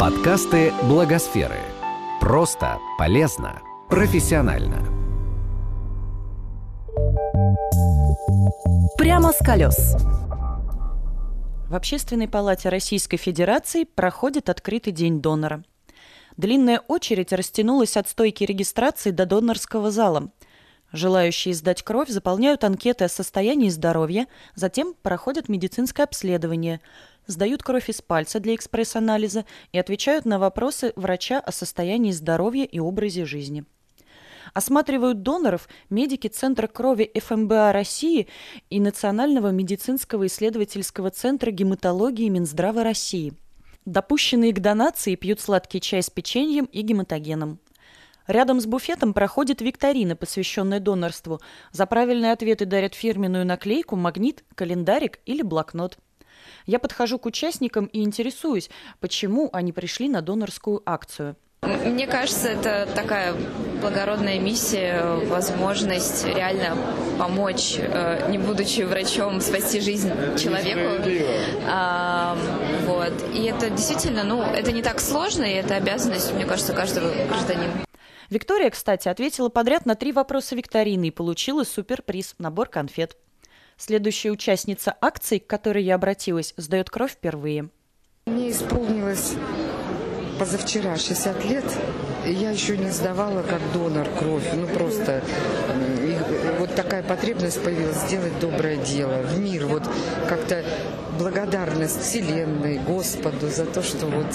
Подкасты Благосферы. Просто, полезно, профессионально. Прямо с колес. В Общественной палате Российской Федерации проходит открытый день донора. Длинная очередь растянулась от стойки регистрации до донорского зала. Желающие сдать кровь заполняют анкеты о состоянии здоровья, затем проходят медицинское обследование, сдают кровь из пальца для экспресс-анализа и отвечают на вопросы врача о состоянии здоровья и образе жизни. Осматривают доноров медики Центра крови ФМБА России и Национального медицинского исследовательского центра гематологии Минздрава России. Допущенные к донации пьют сладкий чай с печеньем и гематогеном. Рядом с буфетом проходит викторина, посвященная донорству. За правильные ответы дарят фирменную наклейку, магнит, календарик или блокнот. Я подхожу к участникам и интересуюсь, почему они пришли на донорскую акцию. Мне кажется, это такая благородная миссия, возможность реально помочь, э, не будучи врачом, спасти жизнь человеку. А, вот. И это действительно, ну, это не так сложно, и это обязанность, мне кажется, каждого гражданина. Виктория, кстати, ответила подряд на три вопроса викторины и получила суперприз – набор конфет. Следующая участница акции, к которой я обратилась, сдает кровь впервые. Мне исполнилось позавчера 60 лет, я еще не сдавала как донор кровь. Ну просто и вот такая потребность появилась сделать доброе дело в мир. Вот как-то благодарность Вселенной, Господу за то, что вот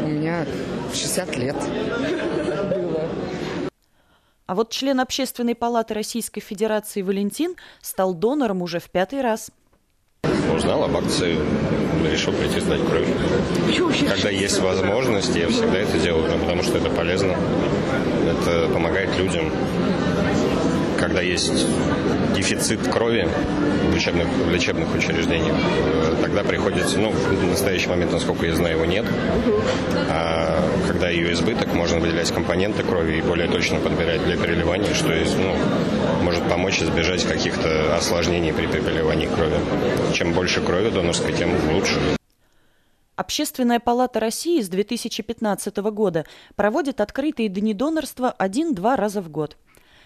у меня 60 лет. А вот член Общественной палаты Российской Федерации Валентин стал донором уже в пятый раз. Узнал об акции, решил прийти сдать кровь. Когда есть возможность, я всегда это делаю, потому что это полезно. Это помогает людям когда есть дефицит крови в лечебных, в лечебных учреждениях, э, тогда приходится, ну, в настоящий момент, насколько я знаю, его нет. А когда ее избыток, можно выделять компоненты крови и более точно подбирать для переливания, что есть, ну, может помочь избежать каких-то осложнений при переливании крови. Чем больше крови донорской, тем лучше. Общественная палата России с 2015 года проводит открытые дни донорства один-два раза в год –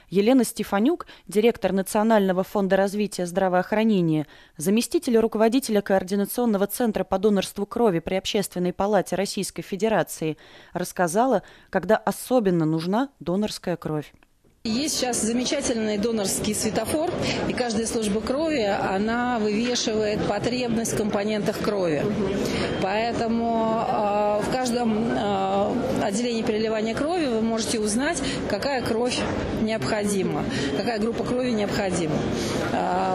Елена Стефанюк, директор Национального фонда развития здравоохранения, заместитель руководителя Координационного центра по донорству крови при Общественной палате Российской Федерации, рассказала, когда особенно нужна донорская кровь. Есть сейчас замечательный донорский светофор, и каждая служба крови, она вывешивает потребность в компонентах крови. Поэтому э, в каждом э, отделении переливания крови вы можете узнать, какая кровь необходима, какая группа крови необходима.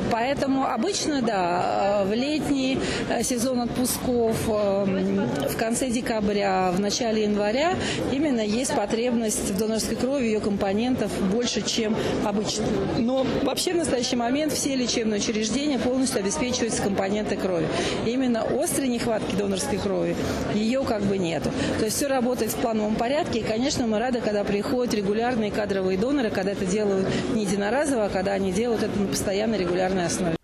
Э, поэтому обычно, да, в летний сезон отпусков, э, в конце декабря, в начале января именно есть потребность в донорской крови, ее компонентов больше, чем обычно. Но вообще в настоящий момент все лечебные учреждения полностью обеспечиваются компоненты крови. Именно острой нехватки донорской крови ее как бы нету. То есть все работает в плановом порядке. И, конечно, мы рады, когда приходят регулярные кадровые доноры, когда это делают не единоразово, а когда они делают это на постоянной регулярной основе.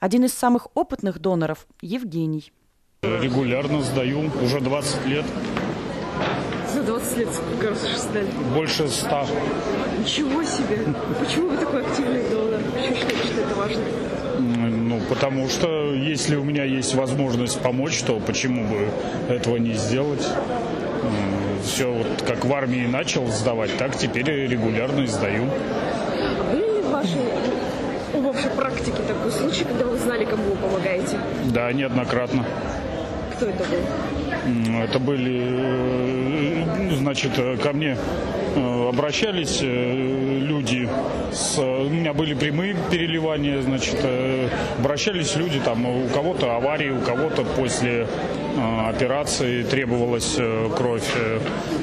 Один из самых опытных доноров – Евгений. Регулярно сдаю, уже 20 лет. За 20 лет сколько раз сдали? Больше 100. Ничего себе! Почему вы такой активный донор? Почему считаете, что это важно? Ну, потому что если у меня есть возможность помочь, то почему бы этого не сделать? Все вот как в армии начал сдавать, так теперь регулярно сдаю. А были ли в вашей практике такой случай, когда вы знали, кому вы помогаете? Да, неоднократно. Кто это был? Это были, э, значит, ко мне Э, обращались э, люди, с, у меня были прямые переливания, значит, э, обращались люди, там, у кого-то аварии, у кого-то после операции требовалась кровь.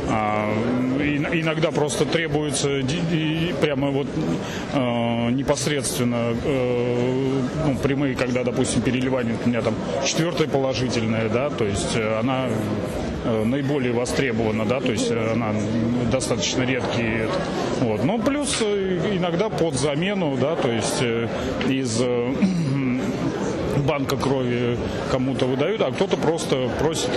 А, иногда просто требуется прямо вот непосредственно ну, прямые, когда, допустим, переливание у меня там четвертое положительное, да, то есть она наиболее востребована, да, то есть она достаточно редкие. Вот. Но плюс э, иногда под замену, да, то есть э, из э, банка крови кому-то выдают, а кто-то просто просит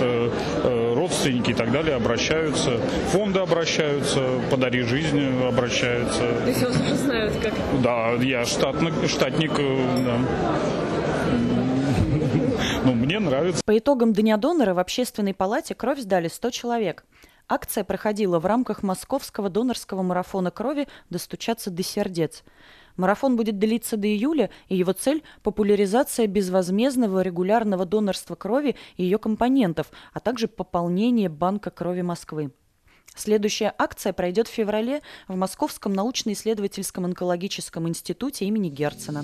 родственники и так далее обращаются, фонды обращаются, подари жизнь обращаются. То есть вас уже знают как? Да, я штатник, штатник, э, да. Ну, мне нравится. По итогам Дня донора в Общественной палате кровь сдали 100 человек. Акция проходила в рамках московского донорского марафона крови «Достучаться до сердец». Марафон будет длиться до июля, и его цель – популяризация безвозмездного регулярного донорства крови и ее компонентов, а также пополнение банка крови Москвы. Следующая акция пройдет в феврале в Московском научно-исследовательском онкологическом институте имени Герцена.